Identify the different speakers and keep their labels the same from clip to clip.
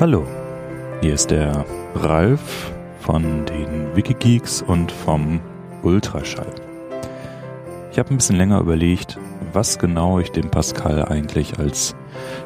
Speaker 1: Hallo, hier ist der Ralf von den Wikigeeks und vom Ultraschall. Ich habe ein bisschen länger überlegt, was genau ich dem Pascal eigentlich als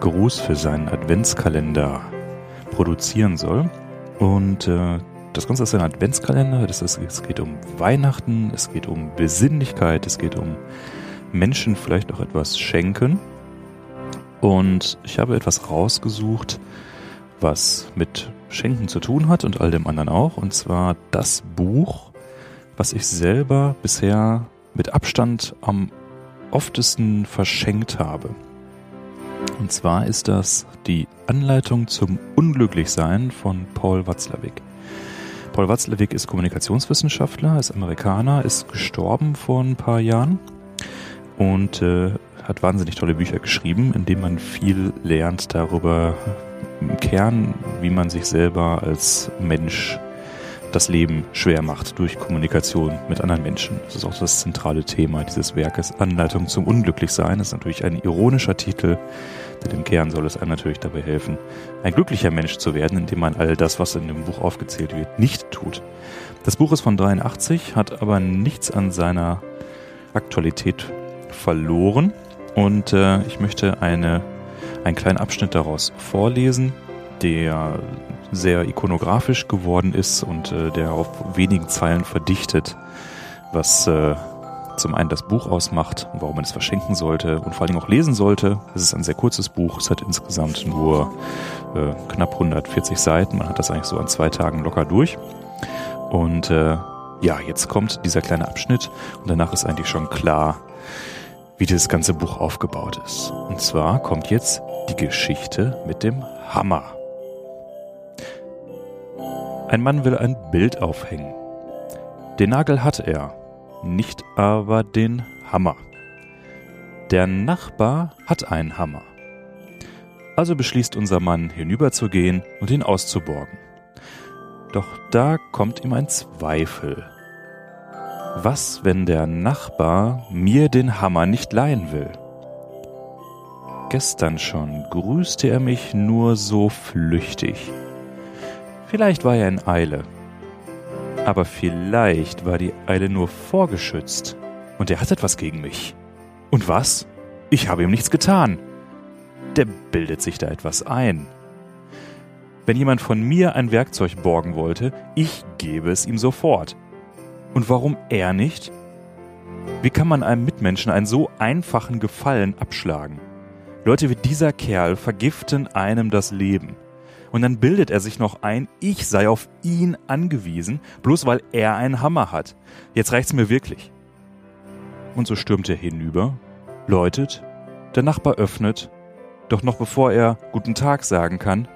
Speaker 1: Gruß für seinen Adventskalender produzieren soll. Und äh, das Ganze ist ein Adventskalender. Das ist, es geht um Weihnachten, es geht um Besinnlichkeit, es geht um Menschen vielleicht auch etwas schenken. Und ich habe etwas rausgesucht, was mit Schenken zu tun hat und all dem anderen auch. Und zwar das Buch, was ich selber bisher mit Abstand am oftesten verschenkt habe. Und zwar ist das die Anleitung zum Unglücklichsein von Paul Watzlawick. Paul Watzlawick ist Kommunikationswissenschaftler, ist Amerikaner, ist gestorben vor ein paar Jahren und äh, hat wahnsinnig tolle Bücher geschrieben, in denen man viel lernt darüber, im Kern, wie man sich selber als Mensch das Leben schwer macht durch Kommunikation mit anderen Menschen. Das ist auch das zentrale Thema dieses Werkes. Anleitung zum Unglücklichsein das ist natürlich ein ironischer Titel, denn im Kern soll es einem natürlich dabei helfen, ein glücklicher Mensch zu werden, indem man all das, was in dem Buch aufgezählt wird, nicht tut. Das Buch ist von 83, hat aber nichts an seiner Aktualität verloren und äh, ich möchte eine einen kleinen Abschnitt daraus vorlesen, der sehr ikonografisch geworden ist und äh, der auf wenigen Zeilen verdichtet, was äh, zum einen das Buch ausmacht und warum man es verschenken sollte und vor allem auch lesen sollte. Es ist ein sehr kurzes Buch, es hat insgesamt nur äh, knapp 140 Seiten. Man hat das eigentlich so an zwei Tagen locker durch. Und äh, ja, jetzt kommt dieser kleine Abschnitt und danach ist eigentlich schon klar, wie das ganze Buch aufgebaut ist. Und zwar kommt jetzt die Geschichte mit dem Hammer. Ein Mann will ein Bild aufhängen. Den Nagel hat er, nicht aber den Hammer. Der Nachbar hat einen Hammer. Also beschließt unser Mann hinüberzugehen und ihn auszuborgen. Doch da kommt ihm ein Zweifel. Was, wenn der Nachbar mir den Hammer nicht leihen will? Gestern schon grüßte er mich nur so flüchtig. Vielleicht war er in Eile. Aber vielleicht war die Eile nur vorgeschützt und er hat etwas gegen mich. Und was? Ich habe ihm nichts getan. Der bildet sich da etwas ein. Wenn jemand von mir ein Werkzeug borgen wollte, ich gebe es ihm sofort. Und warum er nicht? Wie kann man einem Mitmenschen einen so einfachen Gefallen abschlagen? Leute wie dieser Kerl vergiften einem das Leben. Und dann bildet er sich noch ein, ich sei auf ihn angewiesen, bloß weil er einen Hammer hat. Jetzt reicht's mir wirklich. Und so stürmt er hinüber, läutet, der Nachbar öffnet, doch noch bevor er Guten Tag sagen kann,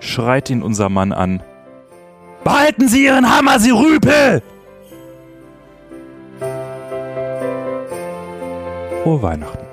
Speaker 1: schreit ihn unser Mann an. Behalten Sie Ihren Hammer, Sie Rüpel! Frohe Weihnachten.